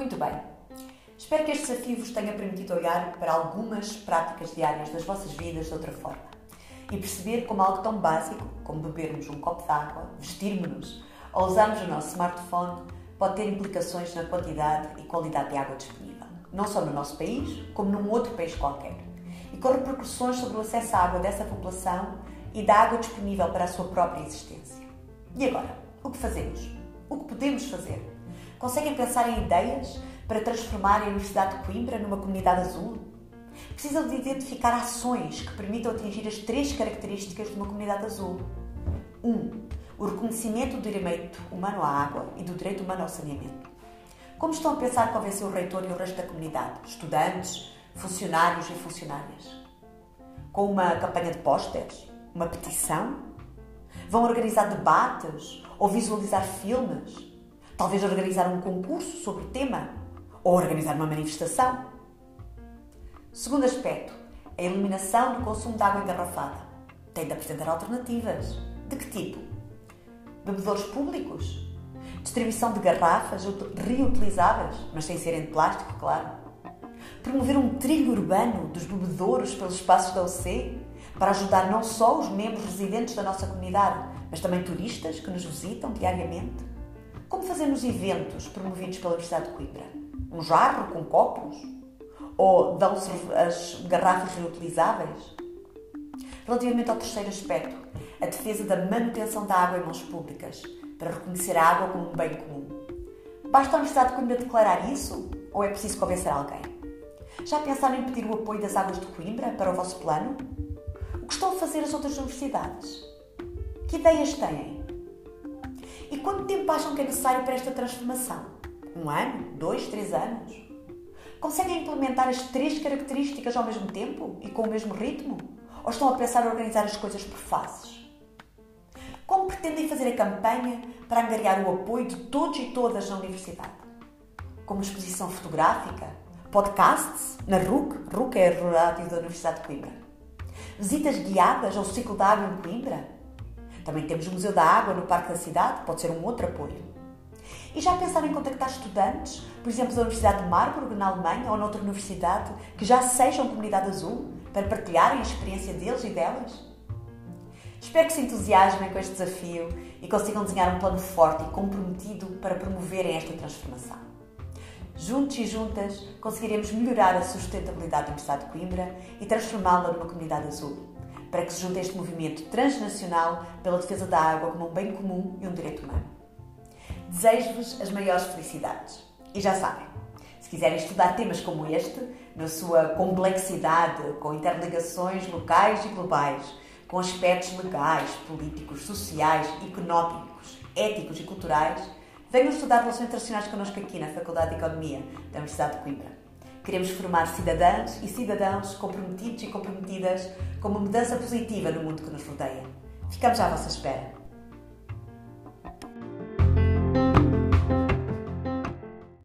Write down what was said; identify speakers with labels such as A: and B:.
A: Muito bem. Espero que este desafio vos tenha permitido olhar para algumas práticas diárias das vossas vidas de outra forma e perceber como algo tão básico como bebermos um copo de água, vestirmos-nos ou usarmos o nosso smartphone pode ter implicações na quantidade e qualidade de água disponível, não só no nosso país, como num outro país qualquer, e com repercussões sobre o acesso à água dessa população e da água disponível para a sua própria existência. E agora, o que fazemos? O que podemos fazer? Conseguem pensar em ideias para transformar a Universidade de Coimbra numa comunidade azul? Precisam de identificar ações que permitam atingir as três características de uma comunidade azul. 1. Um, o reconhecimento do direito humano à água e do direito humano ao saneamento. Como estão a pensar convencer o reitor e o resto da comunidade, estudantes, funcionários e funcionárias? Com uma campanha de pósteres? Uma petição? Vão organizar debates ou visualizar filmes? Talvez organizar um concurso sobre o tema? Ou organizar uma manifestação? Segundo aspecto, a eliminação do consumo de água engarrafada. Tem de apresentar alternativas. De que tipo? bebedouros públicos, distribuição de garrafas reutilizáveis, mas sem serem de plástico, claro. Promover um trilho urbano dos bebedouros pelos espaços da UC para ajudar não só os membros residentes da nossa comunidade, mas também turistas que nos visitam diariamente. Como fazemos eventos promovidos pela Universidade de Coimbra? Um jarro com copos? Ou dão-se as garrafas reutilizáveis? Relativamente ao terceiro aspecto, a defesa da manutenção da água em mãos públicas, para reconhecer a água como um bem comum. Basta a Universidade de Coimbra declarar isso ou é preciso convencer alguém? Já pensaram em pedir o apoio das águas de Coimbra para o vosso plano? O que estão a fazer as outras universidades? Que ideias têm? E quanto tempo acham que é necessário para esta transformação? Um ano? Dois? Três anos? Conseguem implementar as três características ao mesmo tempo e com o mesmo ritmo? Ou estão a pensar em organizar as coisas por fases? Como pretendem fazer a campanha para angariar o apoio de todos e todas na universidade? Como exposição fotográfica? Podcasts? Na RUC? RUC é a Rádio da Universidade de Coimbra. Visitas guiadas ao ciclo da água em Coimbra? Também temos o Museu da Água no Parque da Cidade, pode ser um outro apoio. E já pensaram em contactar estudantes, por exemplo, da Universidade de Marburg, na Alemanha, ou noutra universidade, que já sejam comunidade azul, para partilharem a experiência deles e delas? Espero que se entusiasmem com este desafio e consigam desenhar um plano forte e comprometido para promoverem esta transformação. Juntos e juntas conseguiremos melhorar a sustentabilidade da Universidade de Coimbra e transformá-la numa comunidade azul, para que se junte este movimento transnacional pela defesa da água como um bem comum e um direito humano. Desejo-vos as maiores felicidades. E já sabem, se quiserem estudar temas como este, na sua complexidade, com interligações locais e globais, com aspectos legais, políticos, sociais, económicos, éticos e culturais, venham estudar Relações Internacionais connosco aqui na Faculdade de Economia da Universidade de Coimbra. Queremos formar cidadãs e cidadãos comprometidos e comprometidas com uma mudança positiva no mundo que nos rodeia. Ficamos à vossa espera.